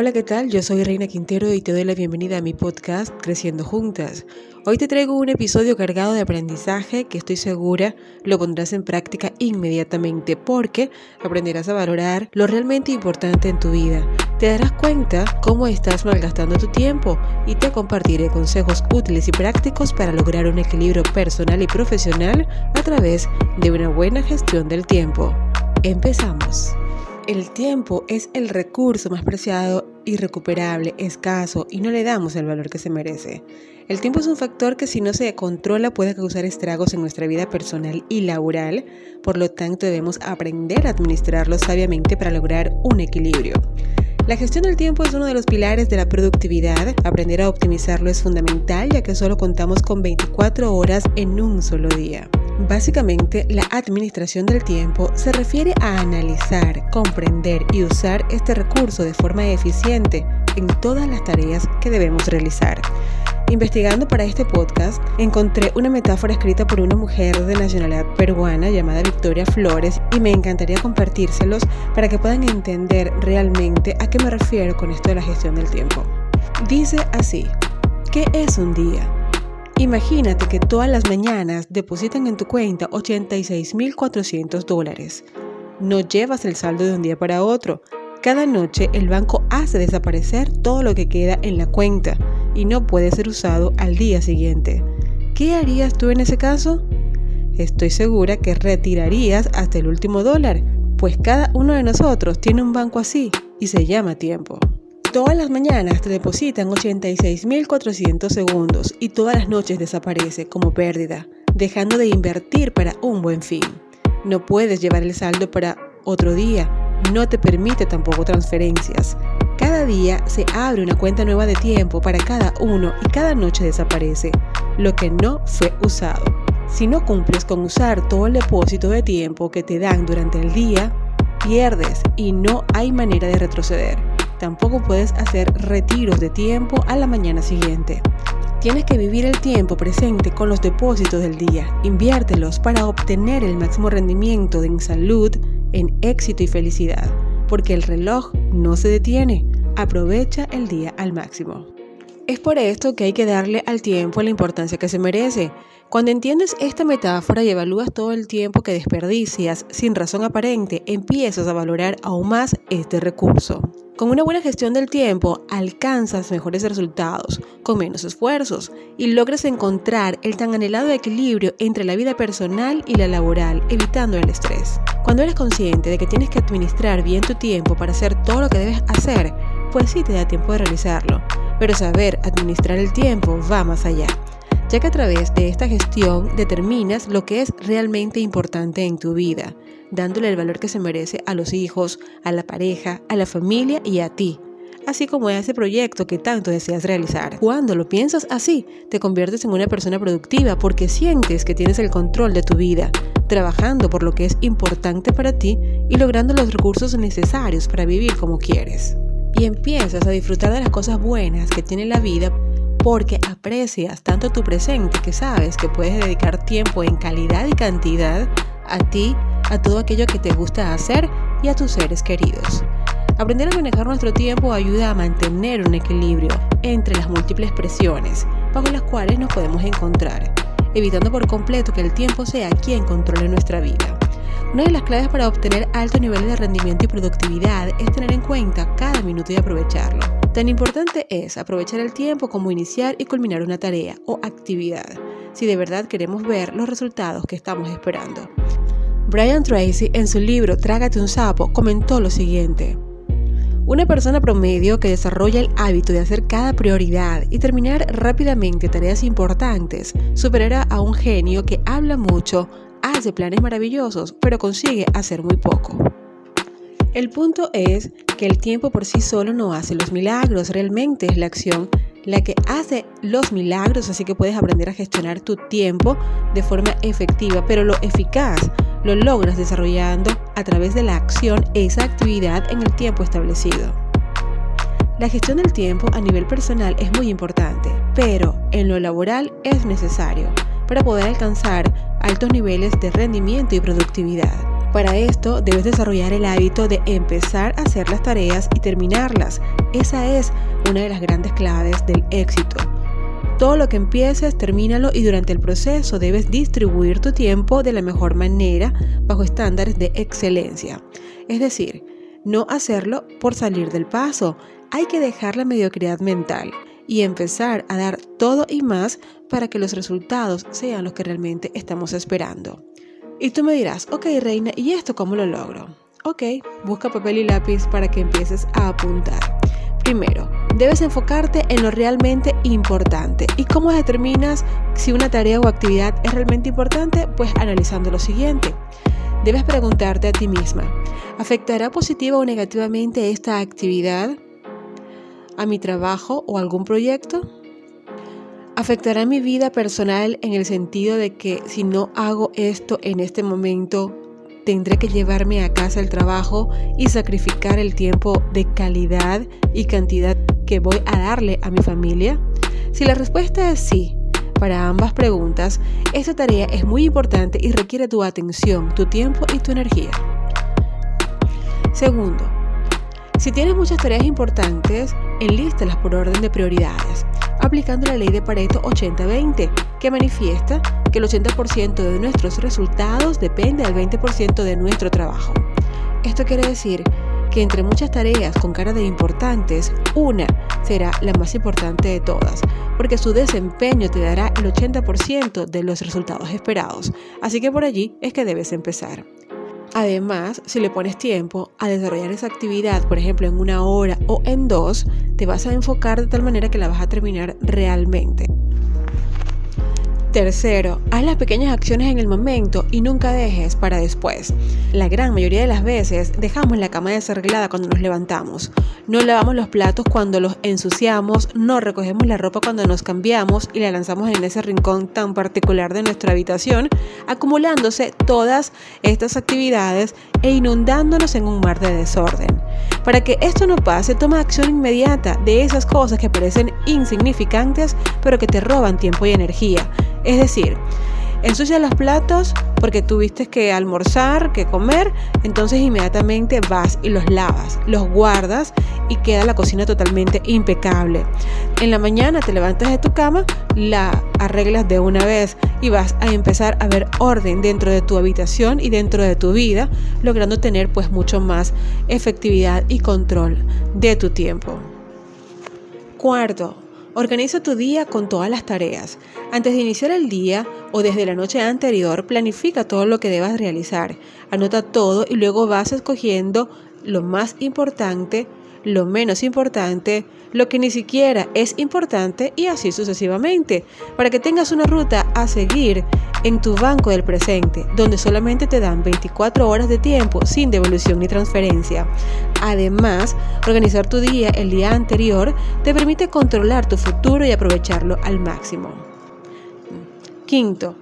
Hola, ¿qué tal? Yo soy Reina Quintero y te doy la bienvenida a mi podcast Creciendo Juntas. Hoy te traigo un episodio cargado de aprendizaje que estoy segura lo pondrás en práctica inmediatamente porque aprenderás a valorar lo realmente importante en tu vida. Te darás cuenta cómo estás malgastando tu tiempo y te compartiré consejos útiles y prácticos para lograr un equilibrio personal y profesional a través de una buena gestión del tiempo. Empezamos. El tiempo es el recurso más preciado, irrecuperable, escaso y no le damos el valor que se merece. El tiempo es un factor que si no se controla puede causar estragos en nuestra vida personal y laboral, por lo tanto debemos aprender a administrarlo sabiamente para lograr un equilibrio. La gestión del tiempo es uno de los pilares de la productividad. Aprender a optimizarlo es fundamental ya que solo contamos con 24 horas en un solo día. Básicamente, la administración del tiempo se refiere a analizar, comprender y usar este recurso de forma eficiente en todas las tareas que debemos realizar. Investigando para este podcast, encontré una metáfora escrita por una mujer de nacionalidad peruana llamada Victoria Flores y me encantaría compartírselos para que puedan entender realmente a qué me refiero con esto de la gestión del tiempo. Dice así, ¿qué es un día? Imagínate que todas las mañanas depositan en tu cuenta 86.400 dólares. No llevas el saldo de un día para otro. Cada noche el banco hace desaparecer todo lo que queda en la cuenta y no puede ser usado al día siguiente. ¿Qué harías tú en ese caso? Estoy segura que retirarías hasta el último dólar, pues cada uno de nosotros tiene un banco así y se llama tiempo. Todas las mañanas te depositan 86.400 segundos y todas las noches desaparece como pérdida, dejando de invertir para un buen fin. No puedes llevar el saldo para otro día, no te permite tampoco transferencias. Cada día se abre una cuenta nueva de tiempo para cada uno y cada noche desaparece lo que no fue usado. Si no cumples con usar todo el depósito de tiempo que te dan durante el día, pierdes y no hay manera de retroceder. Tampoco puedes hacer retiros de tiempo a la mañana siguiente. Tienes que vivir el tiempo presente con los depósitos del día. Inviértelos para obtener el máximo rendimiento en salud, en éxito y felicidad porque el reloj no se detiene. Aprovecha el día al máximo. Es por esto que hay que darle al tiempo la importancia que se merece. Cuando entiendes esta metáfora y evalúas todo el tiempo que desperdicias sin razón aparente, empiezas a valorar aún más este recurso. Con una buena gestión del tiempo alcanzas mejores resultados, con menos esfuerzos, y logras encontrar el tan anhelado equilibrio entre la vida personal y la laboral, evitando el estrés. Cuando eres consciente de que tienes que administrar bien tu tiempo para hacer todo lo que debes hacer, pues sí te da tiempo de realizarlo. Pero saber administrar el tiempo va más allá, ya que a través de esta gestión determinas lo que es realmente importante en tu vida, dándole el valor que se merece a los hijos, a la pareja, a la familia y a ti, así como a ese proyecto que tanto deseas realizar. Cuando lo piensas así, te conviertes en una persona productiva porque sientes que tienes el control de tu vida, trabajando por lo que es importante para ti y logrando los recursos necesarios para vivir como quieres. Y empiezas a disfrutar de las cosas buenas que tiene la vida porque aprecias tanto tu presente que sabes que puedes dedicar tiempo en calidad y cantidad a ti, a todo aquello que te gusta hacer y a tus seres queridos. Aprender a manejar nuestro tiempo ayuda a mantener un equilibrio entre las múltiples presiones bajo las cuales nos podemos encontrar, evitando por completo que el tiempo sea quien controle nuestra vida. Una de las claves para obtener altos niveles de rendimiento y productividad es tener en cuenta cada minuto y aprovecharlo. Tan importante es aprovechar el tiempo como iniciar y culminar una tarea o actividad, si de verdad queremos ver los resultados que estamos esperando. Brian Tracy en su libro Trágate un sapo comentó lo siguiente. Una persona promedio que desarrolla el hábito de hacer cada prioridad y terminar rápidamente tareas importantes superará a un genio que habla mucho, hace planes maravillosos, pero consigue hacer muy poco. El punto es que el tiempo por sí solo no hace los milagros, realmente es la acción la que hace los milagros, así que puedes aprender a gestionar tu tiempo de forma efectiva, pero lo eficaz lo logras desarrollando a través de la acción esa actividad en el tiempo establecido. La gestión del tiempo a nivel personal es muy importante, pero en lo laboral es necesario para poder alcanzar altos niveles de rendimiento y productividad. Para esto debes desarrollar el hábito de empezar a hacer las tareas y terminarlas. Esa es una de las grandes claves del éxito. Todo lo que empieces, termínalo y durante el proceso debes distribuir tu tiempo de la mejor manera bajo estándares de excelencia. Es decir, no hacerlo por salir del paso. Hay que dejar la mediocridad mental y empezar a dar todo y más para que los resultados sean los que realmente estamos esperando. Y tú me dirás, ok Reina, ¿y esto cómo lo logro? Ok, busca papel y lápiz para que empieces a apuntar. Primero, debes enfocarte en lo realmente importante. ¿Y cómo determinas si una tarea o actividad es realmente importante? Pues analizando lo siguiente. Debes preguntarte a ti misma, ¿afectará positiva o negativamente esta actividad a mi trabajo o algún proyecto? ¿Afectará mi vida personal en el sentido de que si no hago esto en este momento, tendré que llevarme a casa el trabajo y sacrificar el tiempo de calidad y cantidad que voy a darle a mi familia? Si la respuesta es sí, para ambas preguntas, esta tarea es muy importante y requiere tu atención, tu tiempo y tu energía. Segundo, si tienes muchas tareas importantes, enlístalas por orden de prioridades, aplicando la ley de Pareto 80-20, que manifiesta que el 80% de nuestros resultados depende del 20% de nuestro trabajo. Esto quiere decir que entre muchas tareas con cara de importantes, una será la más importante de todas, porque su desempeño te dará el 80% de los resultados esperados. Así que por allí es que debes empezar. Además, si le pones tiempo a desarrollar esa actividad, por ejemplo, en una hora o en dos, te vas a enfocar de tal manera que la vas a terminar realmente. Tercero, haz las pequeñas acciones en el momento y nunca dejes para después. La gran mayoría de las veces dejamos la cama desarreglada cuando nos levantamos. No lavamos los platos cuando los ensuciamos, no recogemos la ropa cuando nos cambiamos y la lanzamos en ese rincón tan particular de nuestra habitación, acumulándose todas estas actividades e inundándonos en un mar de desorden. Para que esto no pase, toma acción inmediata de esas cosas que parecen insignificantes pero que te roban tiempo y energía. Es decir, ensucia los platos porque tuviste que almorzar, que comer, entonces inmediatamente vas y los lavas, los guardas y queda la cocina totalmente impecable. En la mañana te levantas de tu cama, la arreglas de una vez y vas a empezar a ver orden dentro de tu habitación y dentro de tu vida, logrando tener pues mucho más efectividad y control de tu tiempo. Cuarto, Organiza tu día con todas las tareas. Antes de iniciar el día o desde la noche anterior, planifica todo lo que debas realizar. Anota todo y luego vas escogiendo lo más importante, lo menos importante, lo que ni siquiera es importante y así sucesivamente, para que tengas una ruta a seguir en tu banco del presente, donde solamente te dan 24 horas de tiempo sin devolución ni transferencia. Además, organizar tu día el día anterior te permite controlar tu futuro y aprovecharlo al máximo. Quinto,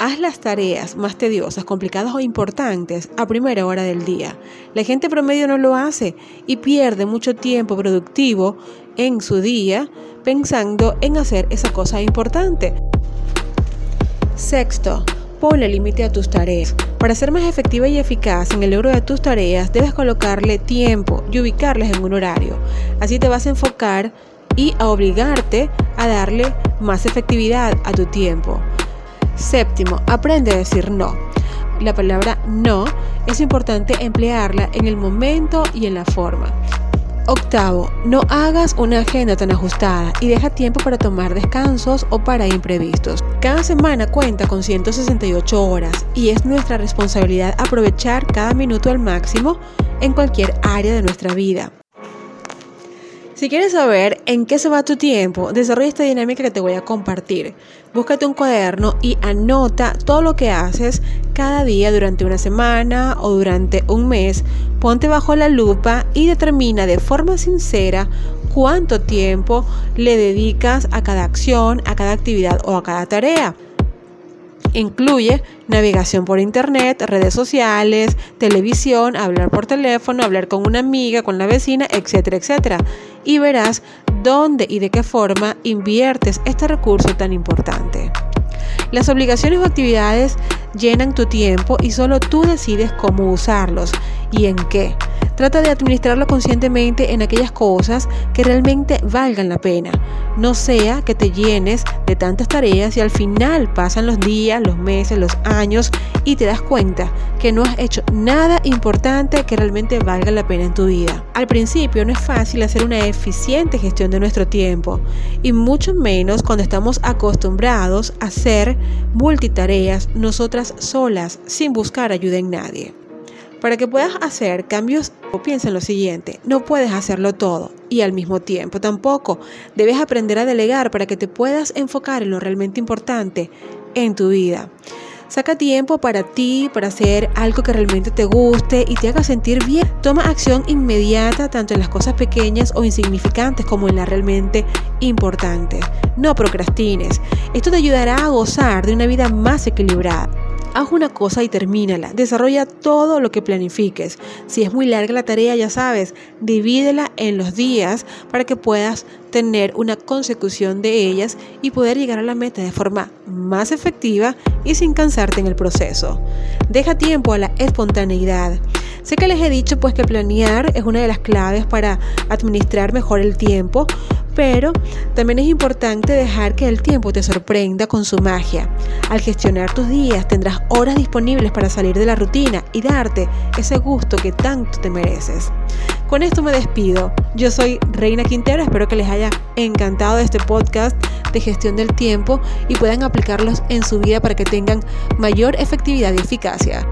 haz las tareas más tediosas, complicadas o importantes a primera hora del día. La gente promedio no lo hace y pierde mucho tiempo productivo en su día pensando en hacer esa cosa importante. Sexto, ponle límite a tus tareas. Para ser más efectiva y eficaz en el logro de tus tareas, debes colocarle tiempo y ubicarles en un horario. Así te vas a enfocar y a obligarte a darle más efectividad a tu tiempo. Séptimo, aprende a decir no. La palabra no es importante emplearla en el momento y en la forma. Octavo, no hagas una agenda tan ajustada y deja tiempo para tomar descansos o para imprevistos. Cada semana cuenta con 168 horas y es nuestra responsabilidad aprovechar cada minuto al máximo en cualquier área de nuestra vida. Si quieres saber en qué se va tu tiempo, desarrolla esta dinámica que te voy a compartir. Búscate un cuaderno y anota todo lo que haces cada día durante una semana o durante un mes. Ponte bajo la lupa y determina de forma sincera cuánto tiempo le dedicas a cada acción, a cada actividad o a cada tarea. Incluye navegación por internet, redes sociales, televisión, hablar por teléfono, hablar con una amiga, con la vecina, etcétera, etcétera. Y verás dónde y de qué forma inviertes este recurso tan importante. Las obligaciones o actividades llenan tu tiempo y solo tú decides cómo usarlos y en qué. Trata de administrarlo conscientemente en aquellas cosas que realmente valgan la pena. No sea que te llenes de tantas tareas y al final pasan los días, los meses, los años y te das cuenta que no has hecho nada importante que realmente valga la pena en tu vida. Al principio no es fácil hacer una eficiente gestión de nuestro tiempo y mucho menos cuando estamos acostumbrados a hacer multitareas nosotras solas sin buscar ayuda en nadie. Para que puedas hacer cambios, piensa en lo siguiente, no puedes hacerlo todo y al mismo tiempo tampoco. Debes aprender a delegar para que te puedas enfocar en lo realmente importante en tu vida. Saca tiempo para ti, para hacer algo que realmente te guste y te haga sentir bien. Toma acción inmediata tanto en las cosas pequeñas o insignificantes como en las realmente importantes. No procrastines. Esto te ayudará a gozar de una vida más equilibrada. Haz una cosa y termínala. Desarrolla todo lo que planifiques. Si es muy larga la tarea, ya sabes, divídela en los días para que puedas tener una consecución de ellas y poder llegar a la meta de forma más efectiva y sin cansarte en el proceso. Deja tiempo a la espontaneidad. Sé que les he dicho pues que planear es una de las claves para administrar mejor el tiempo, pero también es importante dejar que el tiempo te sorprenda con su magia. Al gestionar tus días tendrás horas disponibles para salir de la rutina y darte ese gusto que tanto te mereces. Con esto me despido. Yo soy Reina Quintero, espero que les haya encantado este podcast de gestión del tiempo y puedan aplicarlos en su vida para que tengan mayor efectividad y eficacia.